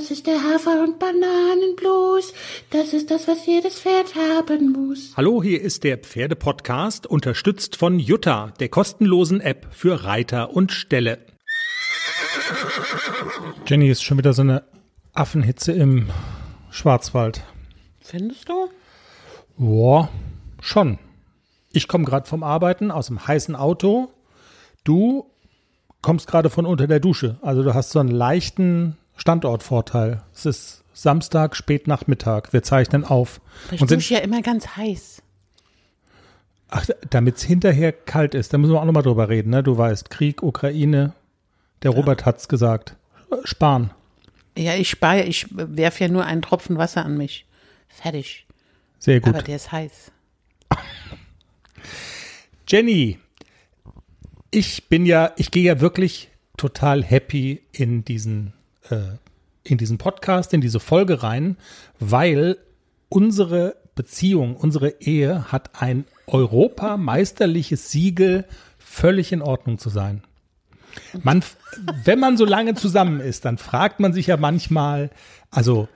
Das ist der Hafer- und Bananenblues. Das ist das, was jedes Pferd haben muss. Hallo, hier ist der Pferdepodcast, unterstützt von Jutta, der kostenlosen App für Reiter und Ställe. Jenny ist schon wieder so eine Affenhitze im Schwarzwald. Findest du? Boah, schon. Ich komme gerade vom Arbeiten aus dem heißen Auto. Du kommst gerade von unter der Dusche. Also du hast so einen leichten Standortvorteil. Es ist Samstag, Spätnachmittag. Wir zeichnen auf. Ich Und sind, ja immer ganz heiß. ach, damit es hinterher kalt ist, da müssen wir auch nochmal drüber reden. Ne? Du weißt, Krieg, Ukraine. Der Robert hat's gesagt. Sparen. Ja, ich spare, ich werfe ja nur einen Tropfen Wasser an mich. Fertig. Sehr gut. Aber der ist heiß. Jenny, ich bin ja, ich gehe ja wirklich total happy in diesen, äh, in diesen Podcast, in diese Folge rein, weil unsere Beziehung, unsere Ehe hat ein europameisterliches Siegel, völlig in Ordnung zu sein. Man, wenn man so lange zusammen ist, dann fragt man sich ja manchmal, also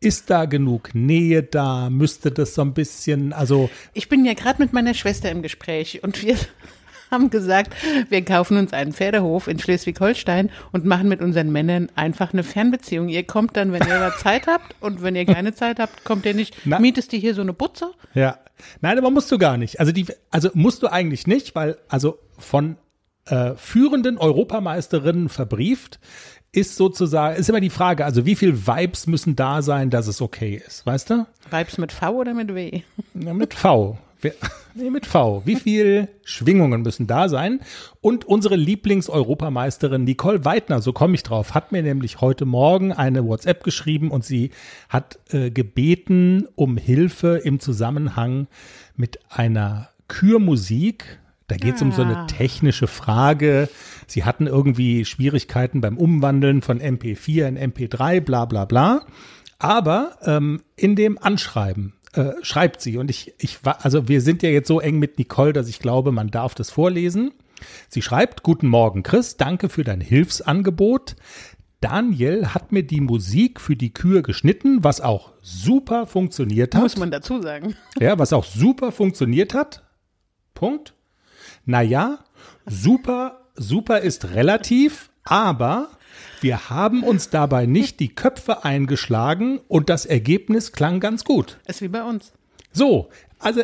ist da genug Nähe da? Müsste das so ein bisschen, also Ich bin ja gerade mit meiner Schwester im Gespräch und wir haben gesagt, wir kaufen uns einen Pferdehof in Schleswig-Holstein und machen mit unseren Männern einfach eine Fernbeziehung. Ihr kommt dann, wenn ihr da Zeit habt und wenn ihr keine Zeit habt, kommt ihr nicht. Na- Mietest ihr hier so eine Butze? Ja. Nein, aber musst du gar nicht. Also die, also musst du eigentlich nicht, weil also von äh, führenden Europameisterinnen verbrieft ist sozusagen, ist immer die Frage, also wie viel Vibes müssen da sein, dass es okay ist, weißt du? Vibes mit V oder mit W? Ja, mit V. Nee, mit V. Wie viel Schwingungen müssen da sein? Und unsere Lieblings-Europameisterin Nicole Weidner, so komme ich drauf, hat mir nämlich heute Morgen eine WhatsApp geschrieben und sie hat äh, gebeten um Hilfe im Zusammenhang mit einer Kürmusik. Da geht es um so eine Ah. technische Frage. Sie hatten irgendwie Schwierigkeiten beim Umwandeln von MP4 in MP3, bla bla bla. Aber ähm, in dem Anschreiben äh, schreibt sie, und ich, ich war, also wir sind ja jetzt so eng mit Nicole, dass ich glaube, man darf das vorlesen. Sie schreibt, Guten Morgen, Chris, danke für dein Hilfsangebot. Daniel hat mir die Musik für die Kühe geschnitten, was auch super funktioniert hat. Muss man dazu sagen. Ja, was auch super funktioniert hat. Punkt. Naja, super, super ist relativ, aber wir haben uns dabei nicht die Köpfe eingeschlagen und das Ergebnis klang ganz gut. Ist wie bei uns. So, also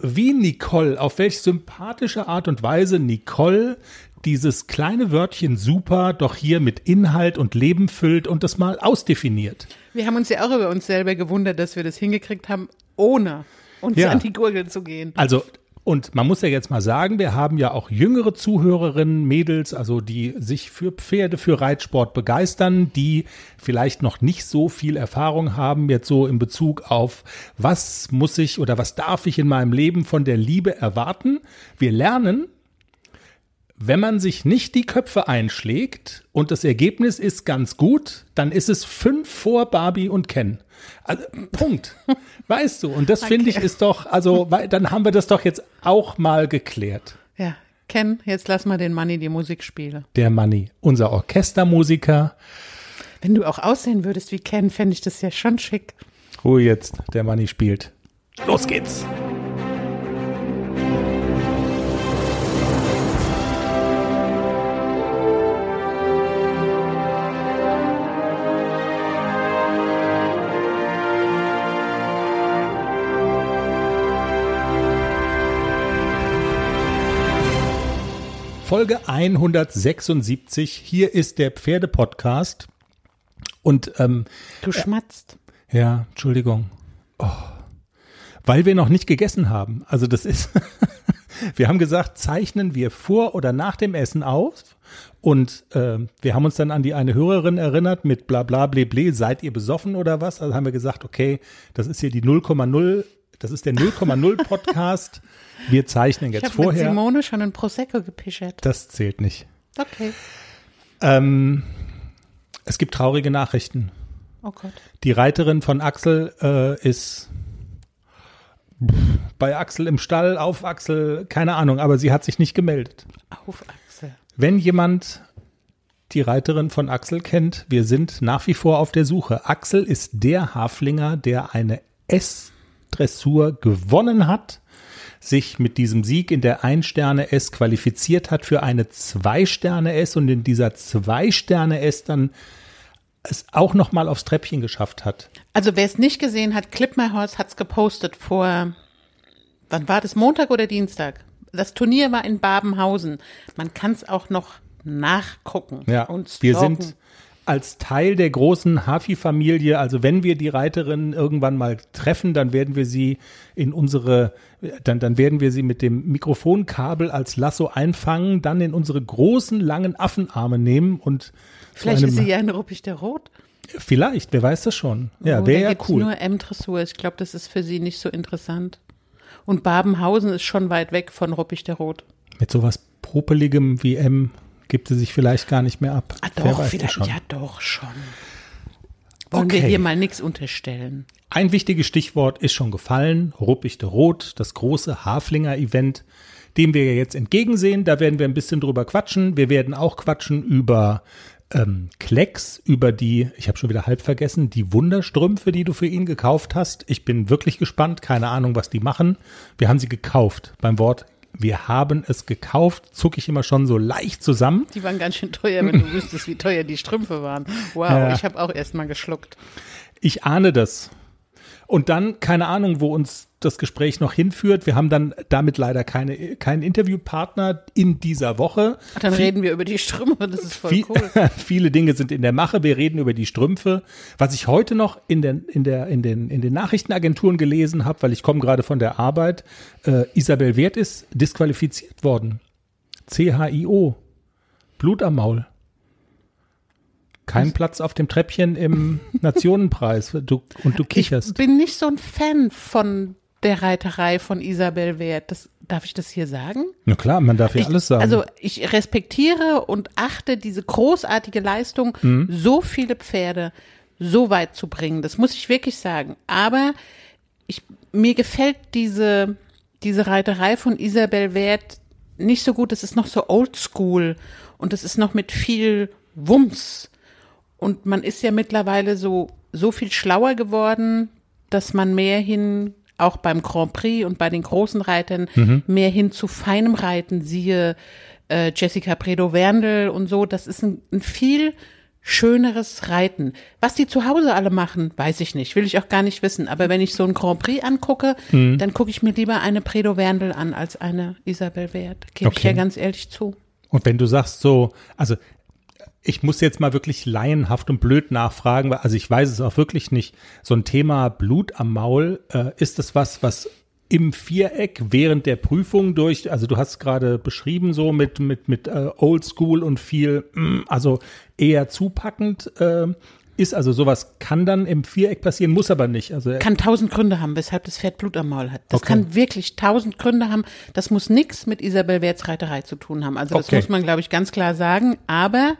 wie Nicole, auf welch sympathische Art und Weise Nicole dieses kleine Wörtchen super doch hier mit Inhalt und Leben füllt und das mal ausdefiniert. Wir haben uns ja auch über uns selber gewundert, dass wir das hingekriegt haben, ohne uns Ja. an die Gurgel zu gehen. Also, und man muss ja jetzt mal sagen, wir haben ja auch jüngere Zuhörerinnen, Mädels, also die sich für Pferde, für Reitsport begeistern, die vielleicht noch nicht so viel Erfahrung haben, jetzt so in Bezug auf, was muss ich oder was darf ich in meinem Leben von der Liebe erwarten. Wir lernen, wenn man sich nicht die Köpfe einschlägt und das Ergebnis ist ganz gut, dann ist es fünf vor Barbie und Ken. Also, Punkt. Weißt du, und das finde ich ist doch, also, weil, dann haben wir das doch jetzt auch mal geklärt. Ja, Ken, jetzt lass mal den Manni die Musik spielen. Der Manni, unser Orchestermusiker. Wenn du auch aussehen würdest wie Ken, fände ich das ja schon schick. Ruhe jetzt, der Manni spielt. Los geht's. Folge 176. Hier ist der Pferdepodcast. Und ähm, Du schmatzt. ja, Entschuldigung. Oh. Weil wir noch nicht gegessen haben. Also das ist, wir haben gesagt, zeichnen wir vor oder nach dem Essen auf. Und äh, wir haben uns dann an die eine Hörerin erinnert mit bla bla ble ble, seid ihr besoffen oder was? Also haben wir gesagt, okay, das ist hier die 0,0, das ist der 0,0 Podcast. Wir zeichnen Ich jetzt habe mit vorher. Simone schon ein Prosecco gepischert. Das zählt nicht. Okay. Ähm, es gibt traurige Nachrichten. Oh Gott. Die Reiterin von Axel äh, ist bei Axel im Stall, auf Axel, keine Ahnung, aber sie hat sich nicht gemeldet. Auf Axel. Wenn jemand die Reiterin von Axel kennt, wir sind nach wie vor auf der Suche. Axel ist der Haflinger, der eine S-Dressur gewonnen hat, sich mit diesem Sieg in der Ein-Sterne-S qualifiziert hat für eine Zwei-Sterne-S und in dieser Zwei-Sterne-S dann es auch noch mal aufs Treppchen geschafft hat. Also wer es nicht gesehen hat, Clip My Horse hat's gepostet vor, wann war das, Montag oder Dienstag? Das Turnier war in Babenhausen. Man kann es auch noch nachgucken. Ja, und wir sind als Teil der großen Hafi-Familie, also wenn wir die Reiterin irgendwann mal treffen, dann werden wir sie in unsere, dann, dann werden wir sie mit dem Mikrofonkabel als Lasso einfangen, dann in unsere großen, langen Affenarme nehmen und Vielleicht ist sie ja ein Ruppig der Rot. Vielleicht, wer weiß das schon. Ja, Oh, wäre ja gibt's cool. nur M-Dressur. Ich glaube, das ist für sie nicht so interessant. Und Babenhausen ist schon weit weg von Ruppig der Rot. Mit sowas Popeligem wie M gibt sie sich vielleicht gar nicht mehr ab. Ah, doch, vielleicht, schon. ja, doch schon. Wollen Okay. wir hier mal nichts unterstellen? Ein wichtiges Stichwort ist schon gefallen. Ruppig de Rot, das große Haflinger-Event, dem wir ja jetzt entgegensehen. Da werden wir ein bisschen drüber quatschen. Wir werden auch quatschen über ähm, Klecks, über die, ich habe schon wieder halb vergessen, die Wunderstrümpfe, die du für ihn gekauft hast. Ich bin wirklich gespannt. Keine Ahnung, was die machen. Wir haben sie gekauft. Beim Wort wir haben es gekauft, zucke ich immer schon so leicht zusammen. Die waren ganz schön teuer, wenn du wüsstest, wie teuer die Strümpfe waren. Wow, Ja. ich habe auch erst mal geschluckt. Ich ahne das. Und dann, keine Ahnung, wo uns das Gespräch noch hinführt. Wir haben dann damit leider keine, keinen Interviewpartner in dieser Woche. Ach, dann Viel- reden wir über die Strümpfe, das ist voll Viel, cool. viele Dinge sind in der Mache. Wir reden über die Strümpfe. Was ich heute noch in den, in der, in den, in den Nachrichtenagenturen gelesen habe, weil ich komme gerade von der Arbeit, äh, Isabel Wert ist disqualifiziert worden. CHIO. Blut am Maul. Kein Platz auf dem Treppchen im Nationenpreis. Du, und du Ich kicherst. bin nicht so ein Fan von der Reiterei von Isabel Wert. Das, darf ich das hier sagen? Na klar, man darf ja Ich, alles sagen. Also ich respektiere und achte diese großartige Leistung, Mhm. so viele Pferde so weit zu bringen. Das muss ich wirklich sagen. Aber ich, mir gefällt diese, diese Reiterei von Isabel Wert nicht so gut. Das ist noch so oldschool und das ist noch mit viel Wumms. Und man ist ja mittlerweile so, so viel schlauer geworden, dass man mehr hin, auch beim Grand Prix und bei den großen Reitern, mehr hin zu feinem Reiten, siehe äh, Jessica Predo-Werndl und so. Das ist ein, ein viel schöneres Reiten. Was die zu Hause alle machen, weiß ich nicht, will ich auch gar nicht wissen. Aber wenn ich so ein Grand Prix angucke, dann gucke ich mir lieber eine Predo-Werndl an als eine Isabel Wert. Gebe ich Okay. ja ganz ehrlich zu. Und wenn du sagst so, also ich muss jetzt mal wirklich laienhaft und blöd nachfragen, weil, also ich weiß es auch wirklich nicht. So ein Thema Blut am Maul, äh, ist das was, was im Viereck während der Prüfung durch, also du hast gerade beschrieben so mit, mit, mit äh, Oldschool und viel, mm, also eher zupackend, äh, ist also sowas kann dann im Viereck passieren, muss aber nicht. Also kann tausend Gründe haben, weshalb das Pferd Blut am Maul hat. Das Okay. kann wirklich tausend Gründe haben. Das muss nichts mit Isabel Werts Reiterei zu tun haben. Also das Okay. muss man, glaube ich, ganz klar sagen. Aber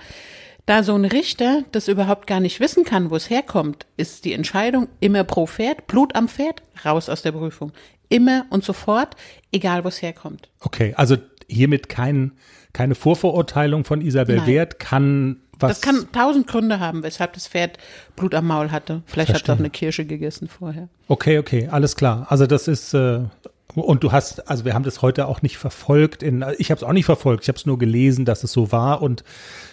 da so ein Richter das überhaupt gar nicht wissen kann, wo es herkommt, ist die Entscheidung immer pro Pferd, Blut am Pferd, raus aus der Prüfung. Immer und sofort, egal wo es herkommt. okay, also hiermit kein, keine Vorverurteilung von Isabel Nein. Wert kann was Das kann tausend Gründe haben, weshalb das Pferd Blut am Maul hatte. Vielleicht hat es auch eine Kirsche gegessen vorher. Okay, okay, alles klar. Also das ist äh, und du hast, also wir haben das heute auch nicht verfolgt. In, ich habe es auch nicht verfolgt. Ich habe es nur gelesen, dass es so war und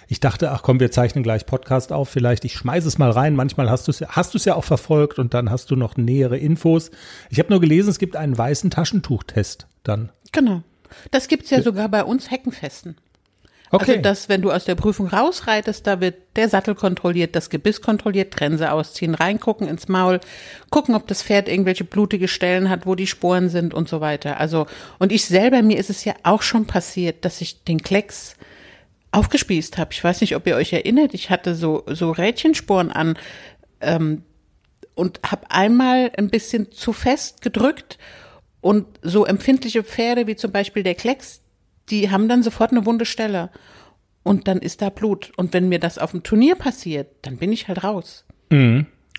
ich dachte, ach komm, wir zeichnen gleich Podcast auf. Vielleicht ich schmeiße es mal rein. Manchmal hast du es, ja- hast du es ja auch verfolgt und dann hast du noch nähere Infos. Ich habe nur gelesen, es gibt einen weißen Taschentuchtest. Dann Genau. Das gibt's ja sogar bei uns Heckenfesten. Okay. Also, dass, wenn du aus der Prüfung rausreitest, da wird der Sattel kontrolliert, das Gebiss kontrolliert, Trense ausziehen, reingucken ins Maul, gucken, ob das Pferd irgendwelche blutige Stellen hat, wo die Sporen sind und so weiter. Also, und ich selber, mir ist es ja auch schon passiert, dass ich den Klecks aufgespießt habe. Ich weiß nicht, ob ihr euch erinnert, ich hatte so, so Rädchensporen an, ähm, und habe einmal ein bisschen zu fest gedrückt und so empfindliche Pferde wie zum Beispiel der Klecks, die haben dann sofort eine wunde Stelle und dann ist da Blut. Und wenn mir das auf dem Turnier passiert, dann bin ich halt raus.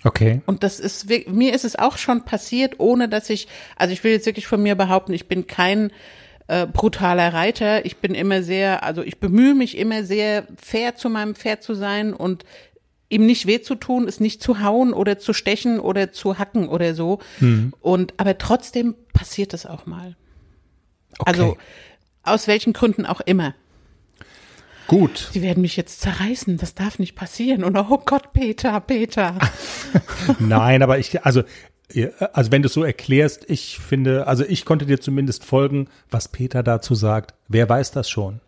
okay. Und das ist, mir ist es auch schon passiert, ohne dass ich, also ich will jetzt wirklich von mir behaupten, ich bin kein äh, brutaler Reiter. Ich bin immer sehr, also ich bemühe mich immer sehr fair zu meinem Pferd zu sein und ihm nicht weh zu tun, es nicht zu hauen oder zu stechen oder zu hacken oder so. Mhm. Und aber trotzdem passiert es auch mal. Okay. Also aus welchen Gründen auch immer. Gut. Sie werden mich jetzt zerreißen, das darf nicht passieren. Und oh Gott, Peter, Peter. Nein, aber ich, also, also wenn du es so erklärst, ich finde, also ich konnte dir zumindest folgen, was Peter dazu sagt. Wer weiß das schon?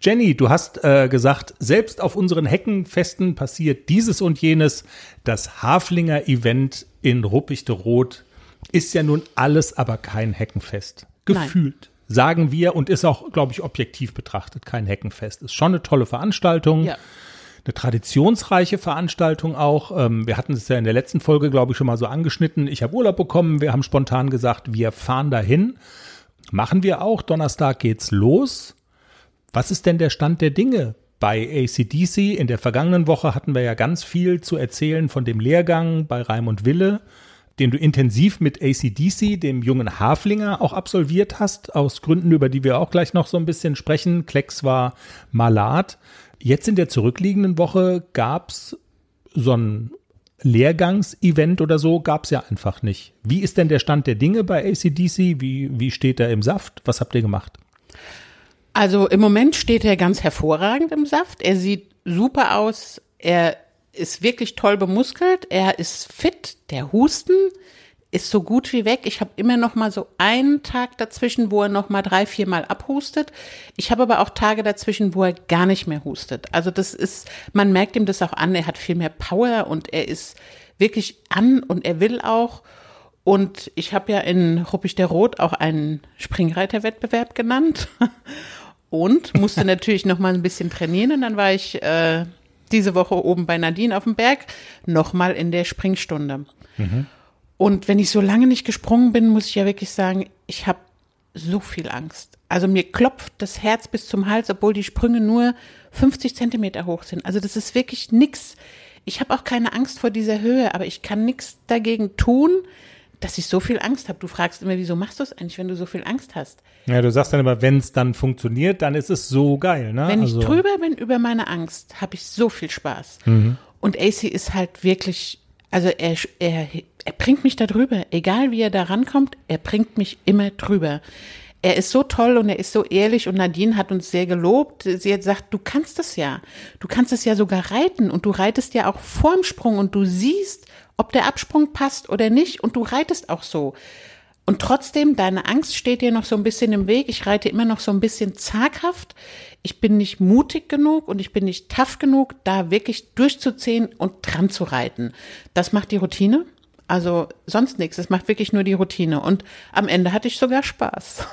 Jenny, du hast äh, gesagt, selbst auf unseren Heckenfesten passiert dieses und jenes. Das Haflinger Event in Ruppichte Rot ist ja nun alles, aber kein Heckenfest. Nein. Sagen wir und ist auch, glaube ich, objektiv betrachtet kein Heckenfest. Ist schon eine tolle Veranstaltung. Ja. Eine traditionsreiche Veranstaltung auch. Ähm, wir hatten es ja in der letzten Folge, glaube ich, schon mal so angeschnitten. Ich habe Urlaub bekommen. Wir haben spontan gesagt, wir fahren dahin. Machen wir auch. Donnerstag geht's los. Was ist denn der Stand der Dinge bei ACDC? In der vergangenen Woche hatten wir ja ganz viel zu erzählen von dem Lehrgang bei Raimund Wille, den du intensiv mit ACDC, dem jungen Haflinger, auch absolviert hast, aus Gründen, über die wir auch gleich noch so ein bisschen sprechen. Klecks war Malat. Jetzt in der zurückliegenden Woche gab's so ein Lehrgangsevent oder so, gab's ja einfach nicht. Wie ist denn der Stand der Dinge bei ACDC? Wie, wie steht er im Saft? Was habt ihr gemacht? Also im Moment steht er ganz hervorragend im Saft. Er sieht super aus. Er ist wirklich toll bemuskelt. Er ist fit. Der Husten ist so gut wie weg. Ich habe immer noch mal so einen Tag dazwischen, wo er noch mal drei, vier Mal abhustet. Ich habe aber auch Tage dazwischen, wo er gar nicht mehr hustet. Also das ist, man merkt ihm das auch an. Er hat viel mehr Power und er ist wirklich an und er will auch. Und ich habe ja in Ruppig der Rot auch einen Springreiterwettbewerb genannt und musste natürlich noch mal ein bisschen trainieren. Und dann war ich äh, diese Woche oben bei Nadine auf dem Berg noch mal in der Springstunde. Und wenn ich so lange nicht gesprungen bin, muss ich ja wirklich sagen, ich habe so viel Angst. Also mir klopft das Herz bis zum Hals, obwohl die Sprünge nur 50 Zentimeter hoch sind. Also das ist wirklich nix. Ich habe auch keine Angst vor dieser Höhe, aber ich kann nichts dagegen tun, dass ich so viel Angst habe. Du fragst immer, wieso machst du es eigentlich, wenn du so viel Angst hast? Ja, du sagst dann immer, wenn es dann funktioniert, dann ist es so geil, ne? Wenn also, ich drüber bin über meine Angst, habe ich so viel Spaß. Und AC ist halt wirklich, also er, er, er bringt mich da drüber. Egal wie er da rankommt, er bringt mich immer drüber. Er ist so toll und er ist so ehrlich und Nadine hat uns sehr gelobt. Sie hat gesagt, du kannst es ja. Du kannst es ja sogar reiten und du reitest ja auch vorm Sprung und du siehst, ob der Absprung passt oder nicht und du reitest auch so. Und trotzdem, deine Angst steht dir noch so ein bisschen im Weg. Ich reite immer noch so ein bisschen zaghaft. Ich bin nicht mutig genug und ich bin nicht tough genug, da wirklich durchzuziehen und dran zu reiten. Das macht die Routine. Also sonst nichts. Es macht wirklich nur die Routine. Und am Ende hatte ich sogar Spaß.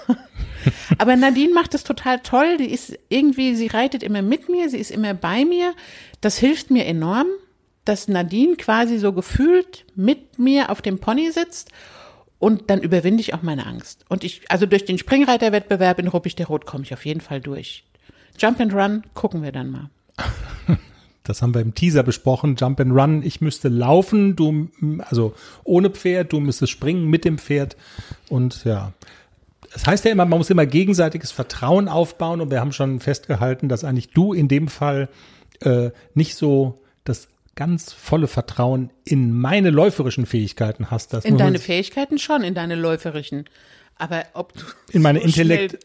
Aber Nadine macht es total toll. Die ist irgendwie, sie reitet immer mit mir, sie ist immer bei mir. Das hilft mir enorm, dass Nadine quasi so gefühlt mit mir auf dem Pony sitzt. Und dann überwinde ich auch meine Angst. Und ich, also durch den Springreiterwettbewerb in Ruppig der Rot komme ich auf jeden Fall durch. Jump and Run gucken wir dann mal. Das haben wir im Teaser besprochen. Jump and Run. Ich müsste laufen, du, also ohne Pferd, du müsstest springen mit dem Pferd. Und ja. Das heißt ja immer, man muss immer gegenseitiges Vertrauen aufbauen. Und wir haben schon festgehalten, dass eigentlich du in dem Fall äh, nicht so das ganz volle Vertrauen in meine läuferischen Fähigkeiten hast. Das In deine Fähigkeiten schon, in deine läuferischen. Aber ob du In meine so Intellekt-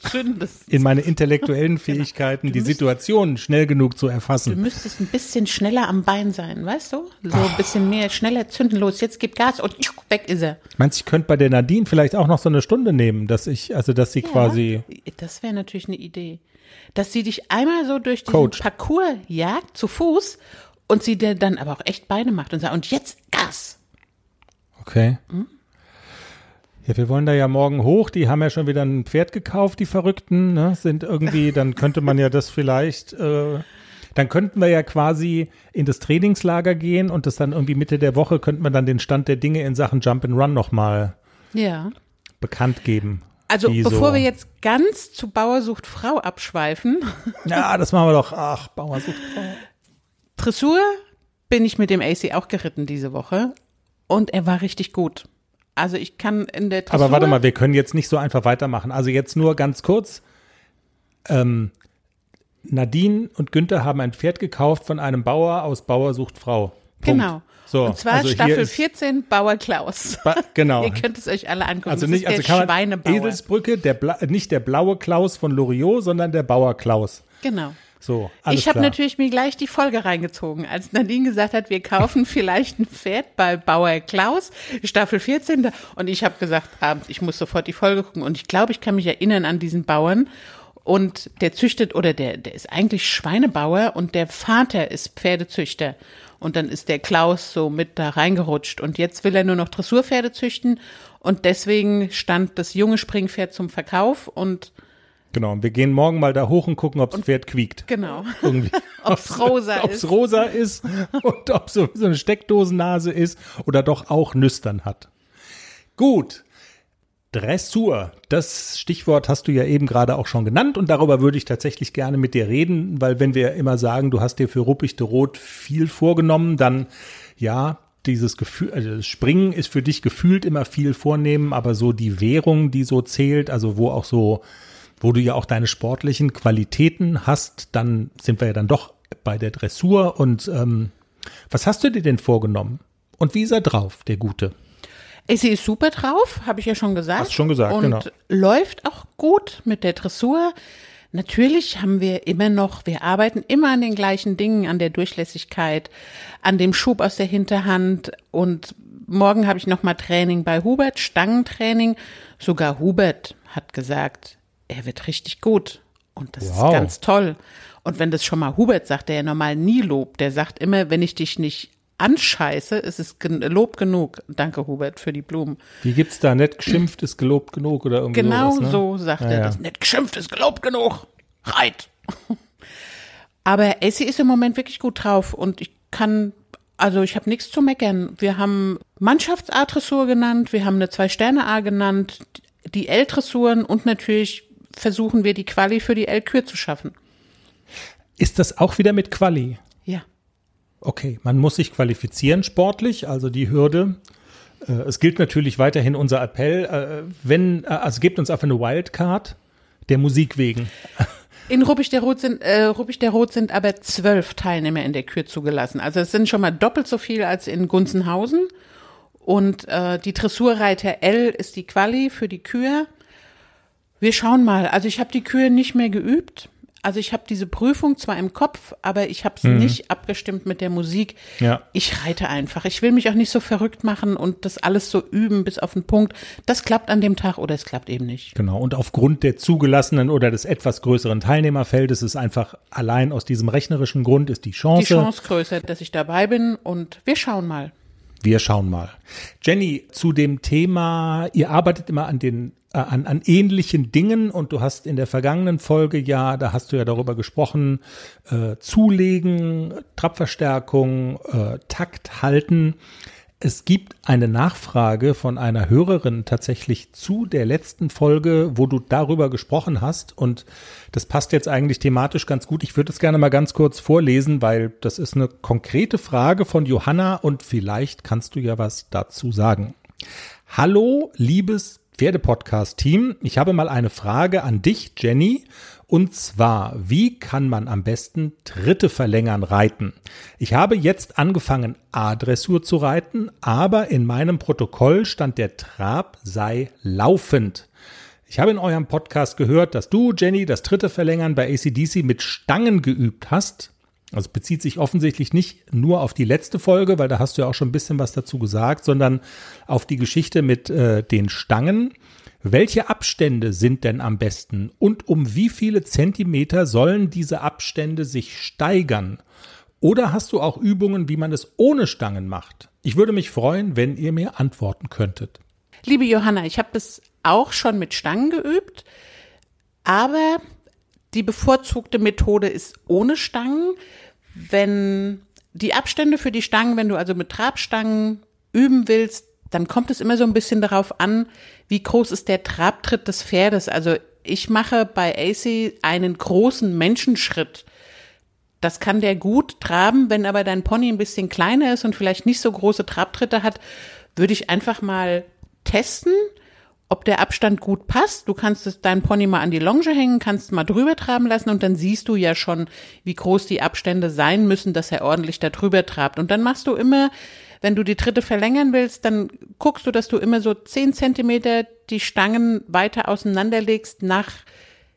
in meine intellektuellen Fähigkeiten, die müsst- Situation schnell genug zu Du erfassen. müsstest ein bisschen schneller am Bein sein, weißt du? So ein bisschen mehr, schneller zünden los. Jetzt gib Gas und weg ist er. Meinst du, ich könnte bei der Nadine vielleicht auch noch so eine Stunde nehmen, dass ich, also dass sie quasi, Ja, das wäre natürlich eine Idee. Dass sie dich einmal so durch Coacht. Parcours jagt, zu Fuß, und sie dir dann aber auch echt Beine macht und sagt, und jetzt Gas. okay. Ja, wir wollen da ja morgen hoch. Die haben ja schon wieder ein Pferd gekauft, die Verrückten, ne? Sind irgendwie, dann könnte man ja das vielleicht, äh, dann könnten wir ja quasi in das Trainingslager gehen und das dann irgendwie Mitte der Woche könnten wir dann den Stand der Dinge in Sachen Jump and Run nochmal Ja. bekannt geben. Also bevor so. wir jetzt ganz zu Bauer sucht Frau abschweifen, Ja, das machen wir doch. Ach, Bauer sucht Frau. Dressur bin ich mit dem AC auch geritten diese Woche und er war richtig gut. Also ich kann in der Dressur, Aber warte mal, wir können jetzt nicht so einfach weitermachen. Also jetzt nur ganz kurz. Ähm, Nadine und Günther haben ein Pferd gekauft von einem Bauer aus Bauer sucht Frau. Punkt. Genau. So, und zwar also Staffel ist- 14, Bauer Klaus. Ba genau. Ihr könnt es euch alle angucken. Also nicht, also der kann man Schweinebauer. Eselsbrücke, der Bla nicht der blaue Klaus von Loriot, sondern der Bauer Klaus. Genau. So, ich habe natürlich mir gleich die Folge reingezogen, als Nadine gesagt hat, wir kaufen vielleicht ein Pferd bei Bauer Klaus, Staffel 14. da- Und ich habe gesagt, abends, ich muss sofort die Folge gucken. Und ich glaube, ich kann mich erinnern an diesen Bauern. Und der züchtet, oder der, der ist eigentlich Schweinebauer und der Vater ist Pferdezüchter. Und dann ist der Klaus so mit da reingerutscht. Und jetzt will er nur noch Dressurpferde züchten. Und deswegen stand das junge Springpferd zum Verkauf. Und Genau, und wir gehen morgen mal da hoch und gucken, ob das Pferd quiekt. genau. Irgendwie. Ob's rosa ob's ist. rosa ist und ob so, so eine Steckdosennase ist oder doch auch nüstern hat. Gut. Dressur, das Stichwort hast du ja eben gerade auch schon genannt und darüber würde ich tatsächlich gerne mit dir reden, weil wenn wir immer sagen, du hast dir für Ruppichte Rot viel vorgenommen, dann ja, dieses Gefühl, also das Springen ist für dich gefühlt immer viel vornehmen, aber so die Währung, die so zählt, also wo auch so, wo du ja auch deine sportlichen Qualitäten hast, dann sind wir ja dann doch bei der Dressur und ähm, was hast du dir denn vorgenommen? Und wie ist er drauf, der Gute? Sie ist super drauf, habe ich ja schon gesagt. Hast schon gesagt, und genau. läuft auch gut mit der Dressur. Natürlich haben wir immer noch, wir arbeiten immer an den gleichen Dingen, an der Durchlässigkeit, an dem Schub aus der Hinterhand und morgen habe ich noch mal Training bei Hubert, Stangentraining. Sogar Hubert hat gesagt, er wird richtig gut und das Wow. ist ganz toll. Und wenn das schon mal Hubert sagt, der ja normal nie lobt, der sagt immer, wenn ich dich nicht anscheiße, ist es Lob genug. Danke, Hubert, für die Blumen. Wie gibt's da nett geschimpft ist gelobt genug oder irgendwie Genau sowas, ne? so sagt Ja, er ja. das. Nicht geschimpft ist gelobt genug. Reit. Aber Essie ist im Moment wirklich gut drauf und ich kann, also ich habe nichts zu meckern. Wir haben Mannschafts-A-Dressur genannt, wir haben eine Zwei-Sterne-A genannt, die L-Dressuren und natürlich versuchen wir die Quali für die L-Kür zu schaffen. Ist das auch wieder mit Quali? Ja. Okay, man muss sich qualifizieren sportlich, also die Hürde. Äh, es gilt natürlich weiterhin unser Appell, äh, wenn, äh, also gebt uns einfach eine Wildcard der Musik wegen. In Ruppig der Rot sind, äh, Ruppig der Rot sind aber zwölf Teilnehmer in der Kür zugelassen. Also es sind schon mal doppelt so viel als in Gunzenhausen. Und äh, die Dressurreiter L ist die Quali für die Kür. Wir schauen mal. Also ich habe die Kür nicht mehr geübt. Also ich habe diese Prüfung zwar im Kopf, aber ich habe es nicht abgestimmt mit der Musik. Ja. Ich reite einfach. Ich will mich auch nicht so verrückt machen und das alles so üben bis auf den Punkt. Das klappt an dem Tag oder es klappt eben nicht. Genau, und aufgrund der zugelassenen oder des etwas größeren Teilnehmerfeldes ist einfach allein aus diesem rechnerischen Grund ist die Chance. Die Chance größer, dass ich dabei bin und wir schauen mal. Wir schauen mal. Jenny, zu dem Thema, ihr arbeitet immer an den äh, an, an ähnlichen Dingen und du hast in der vergangenen Folge ja, da hast du ja darüber gesprochen, äh, zulegen, Trabverstärkung, äh, Takt halten. Es gibt eine Nachfrage von einer Hörerin tatsächlich zu der letzten Folge, wo du darüber gesprochen hast. Und das passt jetzt eigentlich thematisch ganz gut. Ich würde es gerne mal ganz kurz vorlesen, weil das ist eine konkrete Frage von Johanna und vielleicht kannst du ja was dazu sagen. Hallo, liebes Pferdepodcast-Team. Ich habe mal eine Frage an dich, Jenny. Und zwar, wie kann man am besten Tritte verlängern reiten? Ich habe jetzt angefangen, A-Dressur zu reiten, aber in meinem Protokoll stand der Trab sei laufend. Ich habe in eurem Podcast gehört, dass du, Jenny, das Tritte verlängern bei ACDC mit Stangen geübt hast. Also es bezieht sich offensichtlich nicht nur auf die letzte Folge, weil da hast du ja auch schon ein bisschen was dazu gesagt, sondern auf die Geschichte mit äh, den Stangen. Welche Abstände sind denn am besten und um wie viele Zentimeter sollen diese Abstände sich steigern? Oder hast du auch Übungen, wie man es ohne Stangen macht? Ich würde mich freuen, wenn ihr mir antworten könntet. Liebe Johanna, ich habe das auch schon mit Stangen geübt, aber die bevorzugte Methode ist ohne Stangen. Wenn die Abstände für die Stangen, wenn du also mit Trabstangen üben willst, dann kommt es immer so ein bisschen darauf an, wie groß ist der Trabtritt des Pferdes. Also ich mache bei AC einen großen Menschenschritt. Das kann der gut traben, wenn aber dein Pony ein bisschen kleiner ist und vielleicht nicht so große Trabtritte hat, würde ich einfach mal testen, ob der Abstand gut passt. Du kannst es dein Pony mal an die Longe hängen, kannst mal drüber traben lassen und dann siehst du ja schon, wie groß die Abstände sein müssen, dass er ordentlich da drüber trabt. Und dann machst du immer, wenn du die Dritte verlängern willst, dann guckst du, dass du immer so zehn Zentimeter die Stangen weiter auseinanderlegst nach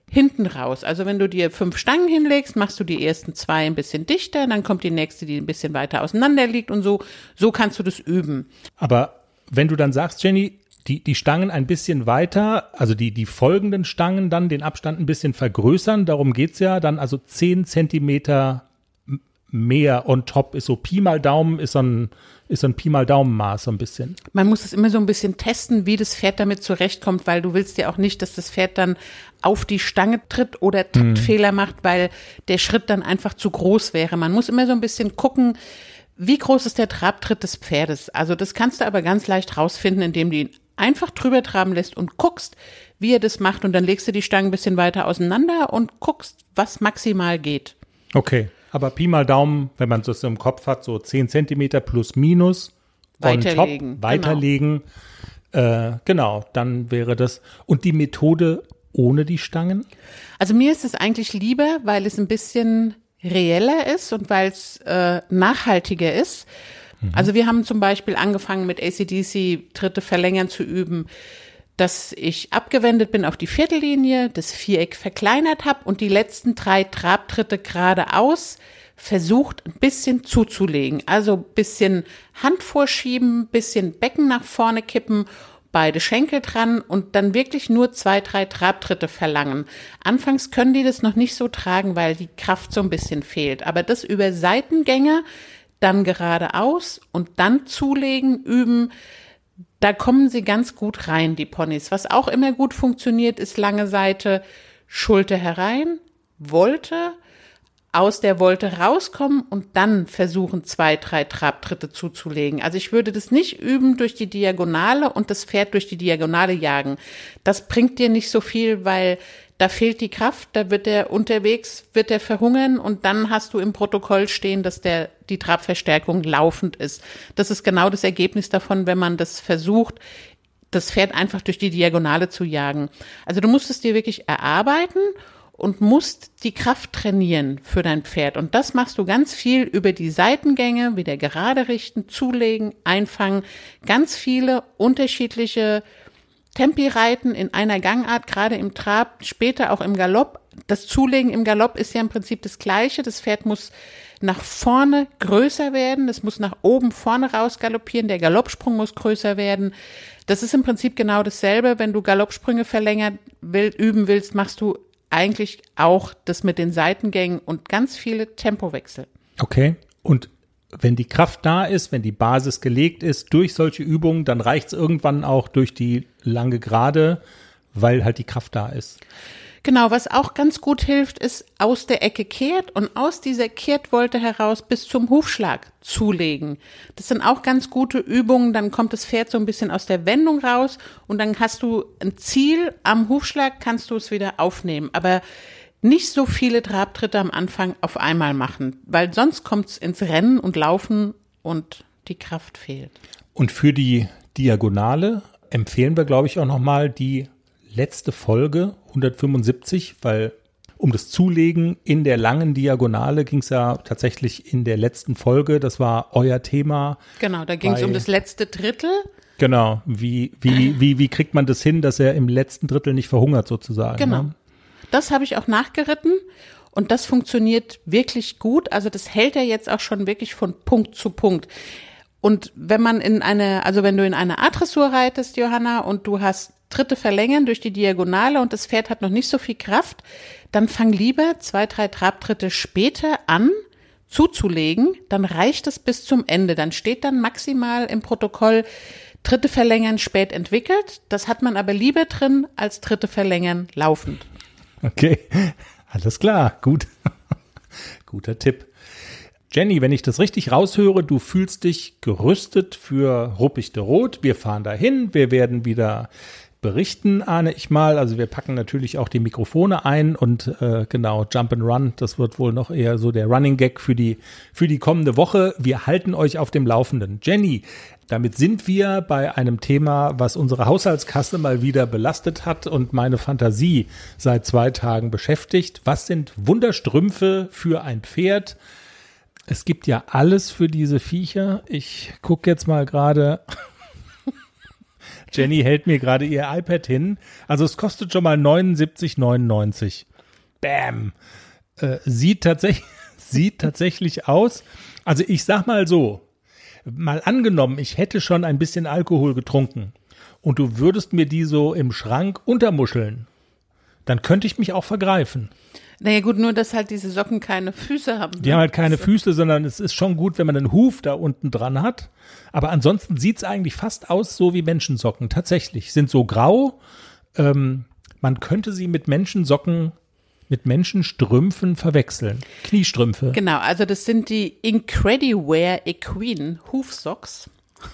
hinten raus. Also wenn du dir fünf Stangen hinlegst, machst du die ersten zwei ein bisschen dichter, dann kommt die nächste, die ein bisschen weiter auseinander liegt und so. So kannst du das üben. Aber wenn du dann sagst, Jenny, die, die Stangen ein bisschen weiter, also die, die folgenden Stangen dann den Abstand ein bisschen vergrößern, darum geht's ja, dann also zehn Zentimeter mehr on top ist so Pi mal Daumen, ist so ein, ist so ein Pi mal Daumenmaß so ein bisschen. Man muss es immer so ein bisschen testen, wie das Pferd damit zurechtkommt, weil du willst ja auch nicht, dass das Pferd dann auf die Stange tritt oder Trittfehler mhm. macht, weil der Schritt dann einfach zu groß wäre. Man muss immer so ein bisschen gucken, wie groß ist der Trabtritt des Pferdes. Also das kannst du aber ganz leicht rausfinden, indem du ihn einfach drüber traben lässt und guckst, wie er das macht und dann legst du die Stangen ein bisschen weiter auseinander und guckst, was maximal geht. Okay, aber Pi mal Daumen, wenn man das im Kopf hat, so 10 Zentimeter plus minus weiterlegen. Top, weiterlegen. Genau. Äh, genau, dann wäre das. Und die Methode ohne die Stangen? Also mir ist es eigentlich lieber, weil es ein bisschen reeller ist und weil es äh, nachhaltiger ist. Mhm. Also wir haben zum Beispiel angefangen mit ACDC Tritte verlängern zu üben, dass ich abgewendet bin auf die Viertellinie, das Viereck verkleinert habe und die letzten drei Trabtritte geradeaus versucht ein bisschen zuzulegen. Also bisschen Hand vorschieben, bisschen Becken nach vorne kippen beide Schenkel dran und dann wirklich nur zwei, drei Trabtritte verlangen. Anfangs können die das noch nicht so tragen, weil die Kraft so ein bisschen fehlt. Aber das über Seitengänge, dann geradeaus und dann zulegen, üben, da kommen sie ganz gut rein, die Ponys. Was auch immer gut funktioniert, ist lange Seite, Schulter herein, Wolte, aus der Wolte rauskommen und dann versuchen, zwei, drei Trabtritte zuzulegen. Also ich würde das nicht üben durch die Diagonale und das Pferd durch die Diagonale jagen. Das bringt dir nicht so viel, weil da fehlt die Kraft, da wird der unterwegs, wird der verhungern und dann hast du im Protokoll stehen, dass der, die Trabverstärkung laufend ist. Das ist genau das Ergebnis davon, wenn man das versucht, das Pferd einfach durch die Diagonale zu jagen. Also du musst es dir wirklich erarbeiten und musst die Kraft trainieren für dein Pferd. Und das machst du ganz viel über die Seitengänge, wieder gerade richten, zulegen, einfangen, ganz viele unterschiedliche Tempi reiten in einer Gangart, gerade im Trab, später auch im Galopp. Das Zulegen im Galopp ist ja im Prinzip das Gleiche. Das Pferd muss nach vorne größer werden, es muss nach oben vorne raus galoppieren, der Galoppsprung muss größer werden. Das ist im Prinzip genau dasselbe. Wenn du Galoppsprünge verlängert will, üben willst, machst du eigentlich auch das mit den Seitengängen und ganz viele Tempowechsel. Okay. Und wenn die Kraft da ist, wenn die Basis gelegt ist durch solche Übungen, dann reicht es irgendwann auch durch die lange Gerade, weil halt die Kraft da ist. Genau, was auch ganz gut hilft, ist aus der Ecke kehrt und aus dieser Kehrtwolte heraus bis zum Hufschlag zulegen. Das sind auch ganz gute Übungen, dann kommt das Pferd so ein bisschen aus der Wendung raus und dann hast du ein Ziel, am Hufschlag kannst du es wieder aufnehmen. Aber nicht so viele Trabtritte am Anfang auf einmal machen, weil sonst kommt es ins Rennen und Laufen und die Kraft fehlt. Und für die Diagonale empfehlen wir, glaube ich, auch nochmal die letzte Folge 175, weil um das Zulegen in der langen Diagonale ging es ja tatsächlich in der letzten Folge. Das war euer Thema. Genau, da ging es um das letzte Drittel. Genau, wie, wie, wie, wie kriegt man das hin, dass er im letzten Drittel nicht verhungert sozusagen? Genau. Ne? Das habe ich auch nachgeritten und das funktioniert wirklich gut. Also das hält er jetzt auch schon wirklich von Punkt zu Punkt. Und wenn man in eine, also wenn du in eine A-Dressur reitest, Johanna, und du hast Tritte verlängern durch die Diagonale und das Pferd hat noch nicht so viel Kraft, dann fang lieber zwei, drei Trabtritte später an zuzulegen, dann reicht es bis zum Ende. Dann steht dann maximal im Protokoll Tritte verlängern spät entwickelt. Das hat man aber lieber drin als Tritte verlängern laufend. Okay, alles klar, gut. Guter Tipp. Jenny, wenn ich das richtig raushöre, du fühlst dich gerüstet für Ruppig de Rot. Wir fahren dahin, wir werden wieder berichten, ahne ich mal. Also wir packen natürlich auch die Mikrofone ein und äh, genau, Jump and Run, das wird wohl noch eher so der Running Gag für die, für die kommende Woche. Wir halten euch auf dem Laufenden. Jenny, damit sind wir bei einem Thema, was unsere Haushaltskasse mal wieder belastet hat und meine Fantasie seit zwei Tagen beschäftigt. Was sind Wunderstrümpfe für ein Pferd? Es gibt ja alles für diese Viecher. Ich gucke jetzt mal gerade. Jenny hält mir gerade ihr iPad hin. Also es kostet schon mal 79,99. Bam. Äh, sieht tatsächlich, sieht tatsächlich aus. Also ich sag mal so, mal angenommen, ich hätte schon ein bisschen Alkohol getrunken und du würdest mir die so im Schrank untermuscheln, dann könnte ich mich auch vergreifen. Naja gut, nur dass halt diese Socken keine Füße haben. Die haben halt keine Füße, sondern es ist schon gut, wenn man einen Huf da unten dran hat. Aber ansonsten sieht es eigentlich fast aus so wie Menschensocken. Tatsächlich. Sind so grau. Ähm, man könnte sie mit Menschensocken, mit Menschenstrümpfen verwechseln. Kniestrümpfe. Genau, also das sind die Incrediwear Equine Hufsocks.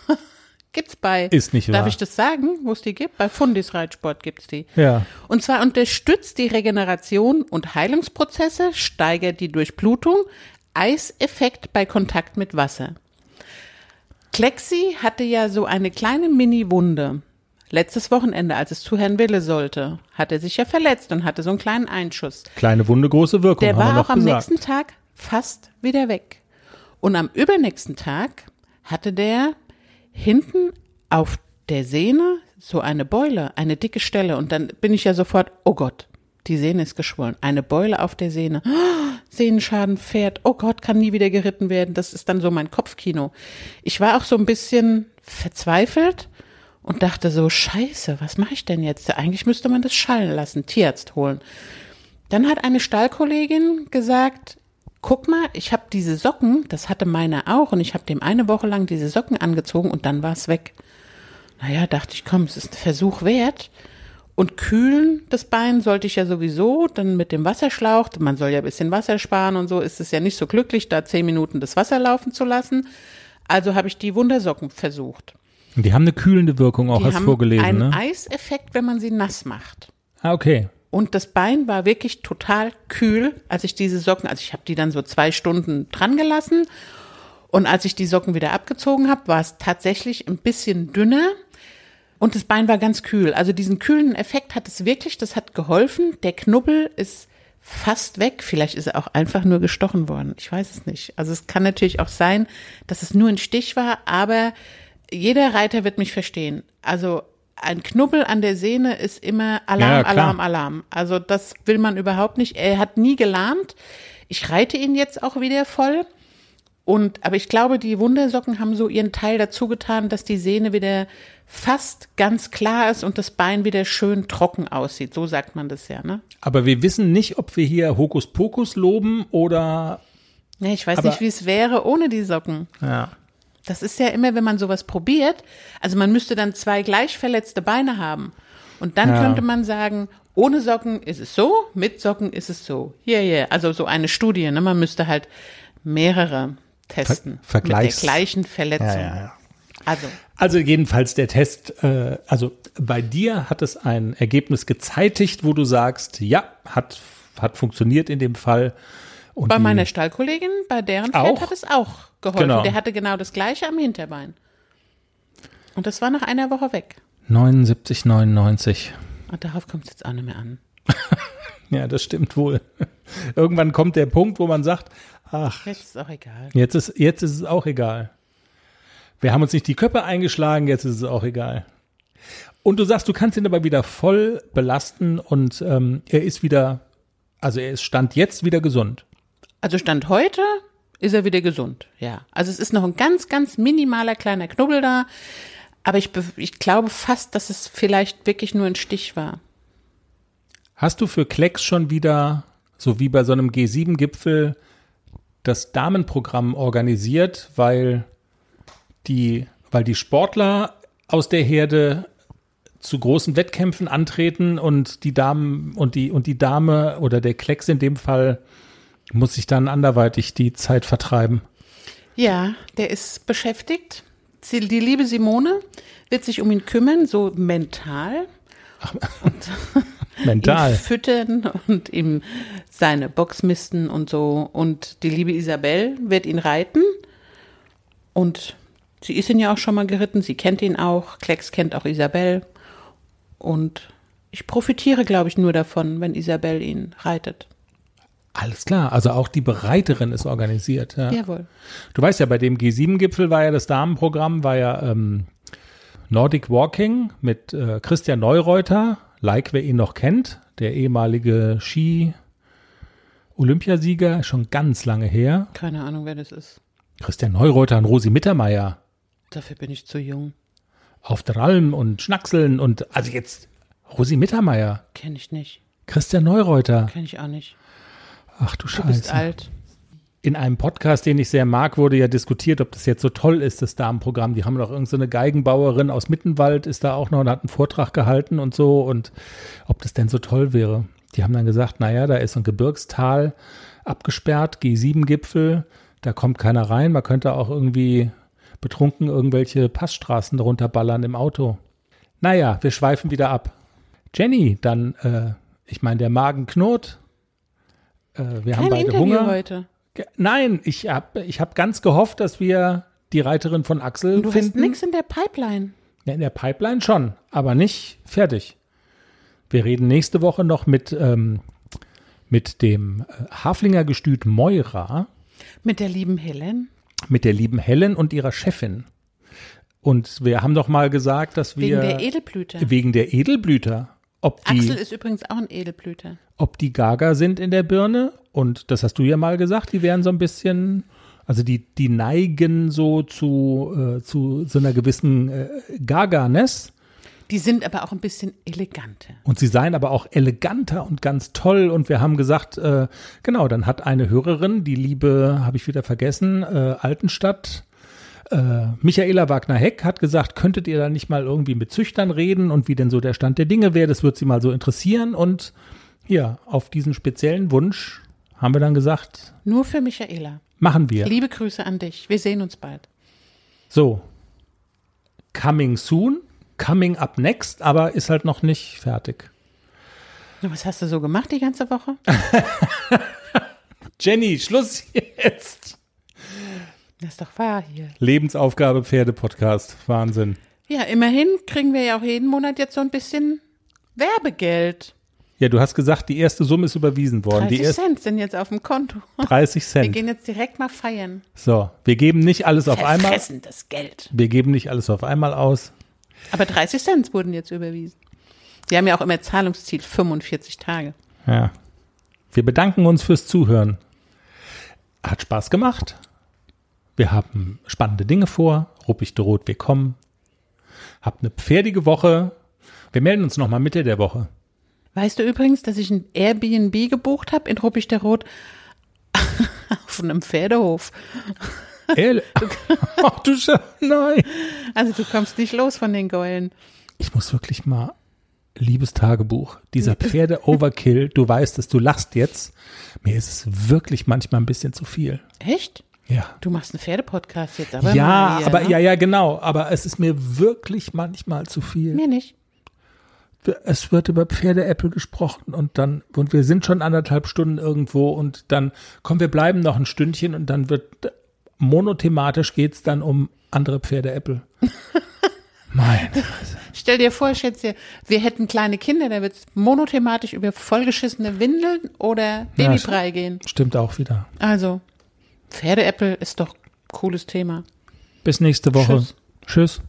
Gibt's bei. Ist nicht Darf wahr. ich das sagen, wo es die gibt? Bei Fundis Reitsport gibt's die. Ja. Und zwar unterstützt die Regeneration und Heilungsprozesse, steigert die Durchblutung, Eiseffekt bei Kontakt mit Wasser. Klexi hatte ja so eine kleine Mini-Wunde. Letztes Wochenende, als es zu Herrn Wille sollte, hat er sich ja verletzt und hatte so einen kleinen Einschuss. Kleine Wunde, große Wirkung. Der war auch am gesagt. nächsten Tag fast wieder weg. Und am übernächsten Tag hatte der hinten auf der Sehne so eine Beule, eine dicke Stelle. Und dann bin ich ja sofort, oh Gott, die Sehne ist geschwollen. Eine Beule auf der Sehne. Sehnenschaden, Pferd. Oh Gott, kann nie wieder geritten werden. Das ist dann so mein Kopfkino. Ich war auch so ein bisschen verzweifelt und dachte so, scheiße, was mache ich denn jetzt? Eigentlich müsste man das schallen lassen, Tierarzt holen. Dann hat eine Stallkollegin gesagt, guck mal, ich habe diese Socken, das hatte meine auch, und ich habe dem eine Woche lang diese Socken angezogen und dann war es weg. Naja, dachte ich, komm, es ist ein Versuch wert. Und kühlen das Bein sollte ich ja sowieso, dann mit dem Wasserschlauch, man soll ja ein bisschen Wasser sparen und so, ist es ja nicht so glücklich, da zehn Minuten das Wasser laufen zu lassen. Also habe ich die Wundersocken versucht. Die haben eine kühlende Wirkung, auch Die hast haben vorgelesen, einen ne? Eiseffekt, wenn man sie nass macht. Ah, okay. Und das Bein war wirklich total kühl, als ich diese Socken, also ich habe die dann so zwei Stunden dran gelassen. Und als ich die Socken wieder abgezogen habe, war es tatsächlich ein bisschen dünner. Und das Bein war ganz kühl. Also diesen kühlen Effekt hat es wirklich, das hat geholfen. Der Knubbel ist fast weg. Vielleicht ist er auch einfach nur gestochen worden. Ich weiß es nicht. Also es kann natürlich auch sein, dass es nur ein Stich war, aber jeder Reiter wird mich verstehen. Also ein Knubbel an der Sehne ist immer Alarm, Ja. Alarm, Alarm. Also das will man überhaupt nicht. Er hat nie gelahmt. Ich reite ihn jetzt auch wieder voll. Und, aber ich glaube, die Wundersocken haben so ihren Teil dazu getan, dass die Sehne wieder fast ganz klar ist und das Bein wieder schön trocken aussieht. So sagt man das ja, ne? Aber wir wissen nicht, ob wir hier Hokuspokus loben oder Nee, ich weiß Aber- nicht, wie es wäre ohne die Socken. ja. Das ist ja immer, wenn man sowas probiert. Also man müsste dann zwei gleich verletzte Beine haben. Und dann Ja. könnte man sagen, ohne Socken ist es so, mit Socken ist es so. Hier, hier. Also so eine Studie. Ne? Man müsste halt mehrere testen. Ver- Vergleichs- Mit der gleichen Verletzung. Ja, ja, ja. Also, Also jedenfalls der Test, äh, also bei dir hat es ein Ergebnis gezeitigt, wo du sagst, ja, hat, hat funktioniert in dem Fall. Und bei die- meiner Stallkollegin, bei deren Pferd Auch? hat es auch geholfen. Genau. Der hatte genau das gleiche am Hinterbein. Und das war nach einer Woche weg. 79, 99. Und darauf kommt es jetzt auch nicht mehr an. Ja, das stimmt wohl. Irgendwann kommt der Punkt, wo man sagt, ach, Jetzt ist auch egal. jetzt ist, jetzt ist es auch egal. Wir haben uns nicht die Köpfe eingeschlagen, jetzt ist es auch egal. Und du sagst, du kannst ihn aber wieder voll belasten und ähm, er ist wieder, also er ist Stand jetzt wieder gesund. Also Stand heute ist er wieder gesund, ja. Also es ist noch ein ganz, ganz minimaler kleiner Knubbel da, aber ich, ich glaube fast, dass es vielleicht wirklich nur ein Stich war. Hast du für Klecks schon wieder, so wie bei so einem G7-Gipfel, das Damenprogramm organisiert, weil die, weil die Sportler aus der Herde zu großen Wettkämpfen antreten und die Damen und die und die Dame oder der Klecks in dem Fall muss sich dann anderweitig die Zeit vertreiben. Ja, der ist beschäftigt. Die liebe Simone wird sich um ihn kümmern, so mental. Mental. ihn füttern und ihm seine Box misten und so. Und die liebe Isabel wird ihn reiten. Und sie ist ihn ja auch schon mal geritten. Sie kennt ihn auch. Klecks kennt auch Isabel. Und ich profitiere, glaube ich, nur davon, wenn Isabel ihn reitet. Alles klar, also auch die Bereiterin ist organisiert. Ja. Jawohl. Du weißt ja, bei dem G7-Gipfel war ja das Damenprogramm, war ja ähm, Nordic Walking mit äh, Christian Neureuter, like wer ihn noch kennt, der ehemalige Ski-Olympiasieger, schon ganz lange her. Keine Ahnung, wer das ist. Christian Neureuter und Rosi Mittermeier Dafür bin ich zu jung. auf der Alm und Schnackseln und also jetzt Rosi Mittermeier, Kenne ich nicht. Christian Neureuter. Kenne ich auch nicht. Ach du Du bist Scheiße. alt. in einem Podcast, den ich sehr mag, wurde ja diskutiert, ob das jetzt so toll ist, das Damenprogramm. Die haben doch irgendeine so eine Geigenbauerin aus Mittenwald ist da auch noch und hat einen Vortrag gehalten und so und ob das denn so toll wäre. Die haben dann gesagt, naja, da ist so ein Gebirgstal abgesperrt, G7-Gipfel, da kommt keiner rein. Man könnte auch irgendwie betrunken irgendwelche Passstraßen darunter ballern im Auto. Naja, wir schweifen wieder ab. Jenny, dann, äh, ich meine, der Magen knurrt. Äh, wir haben Kein beide Interview Hunger. heute. Ge- Nein, ich habe ich hab ganz gehofft, dass wir die Reiterin von Axel Du hast finden. nichts in der Pipeline. Ja, in der Pipeline schon, aber nicht fertig. Wir reden nächste Woche noch mit, ähm, mit dem äh, Haflinger Gestüt Moira, Mit der lieben Helen. mit der lieben Helen und ihrer Chefin. Und wir haben doch mal gesagt, dass wir Wegen der Edelblüte. wegen der Edelblüter, ob die, Axel ist übrigens auch ein Edelblüter. ob die Gaga sind in der Birne. Und das hast du ja mal gesagt, die wären so ein bisschen, also die, die neigen so zu, äh, zu so einer gewissen äh, Gaga-ness. Die sind aber auch ein bisschen eleganter. Und sie seien aber auch eleganter und ganz toll. Und wir haben gesagt, äh, genau, dann hat eine Hörerin, die liebe, habe ich wieder vergessen, äh, Altenstadt, äh, Michaela Wagner-Heck hat gesagt, könntet ihr da nicht mal irgendwie mit Züchtern reden und wie denn so der Stand der Dinge wäre? Das wird sie mal so interessieren. Und ja, auf diesen speziellen Wunsch haben wir dann gesagt, Nur für Michaela. machen wir. Liebe Grüße an dich. Wir sehen uns bald. So, coming soon, coming up next, aber ist halt noch nicht fertig. Was hast du so gemacht die ganze Woche? Jenny, Schluss jetzt. Das ist doch wahr hier. Lebensaufgabe Pferde-Podcast. Wahnsinn. Ja, immerhin kriegen wir ja auch jeden Monat jetzt so ein bisschen Werbegeld. Ja, du hast gesagt, die erste Summe ist überwiesen worden. 30 Die Cent sind jetzt auf dem Konto. 30 Wir Cent. gehen jetzt direkt mal feiern. So, wir geben nicht alles auf einmal. Das Geld. Wir geben nicht alles auf einmal aus. Aber 30 Cent wurden jetzt überwiesen. Die haben ja auch immer Zahlungsziel 45 Tage. Ja. Wir bedanken uns fürs Zuhören. Hat Spaß gemacht. Wir haben spannende Dinge vor. Ruppig de Rot, wir kommen. Habt eine pferdige Woche. Wir melden uns nochmal Mitte der Woche. Weißt du übrigens, dass ich ein Airbnb gebucht habe in Ruppig der Rot auf einem Pferdehof? Ehrlich? Ach du Sche Nein. Also du kommst nicht los von den Geulen. Ich muss wirklich mal, liebes Tagebuch, dieser Pferde-Overkill, du weißt es, du lachst jetzt. Mir ist es wirklich manchmal ein bisschen zu viel. Echt? Ja. Du machst einen Pferdepodcast jetzt, aber ja, hier, aber ne? ja, ja, genau. Aber es ist mir wirklich manchmal zu viel. Mir nicht. Es wird über Pferde-Apple gesprochen und dann, und wir sind schon anderthalb Stunden irgendwo und dann, komm, wir bleiben noch ein Stündchen und dann wird monothematisch geht's dann um andere Pferde-Apple. Mein. Stell dir vor, Schätze, wir hätten kleine Kinder, da wird es monothematisch über vollgeschissene Windeln oder Babybrei gehen. Stimmt auch wieder. Also, Pferdeäppel ist doch cooles Thema. Bis nächste Woche. Tschüss. Tschüss.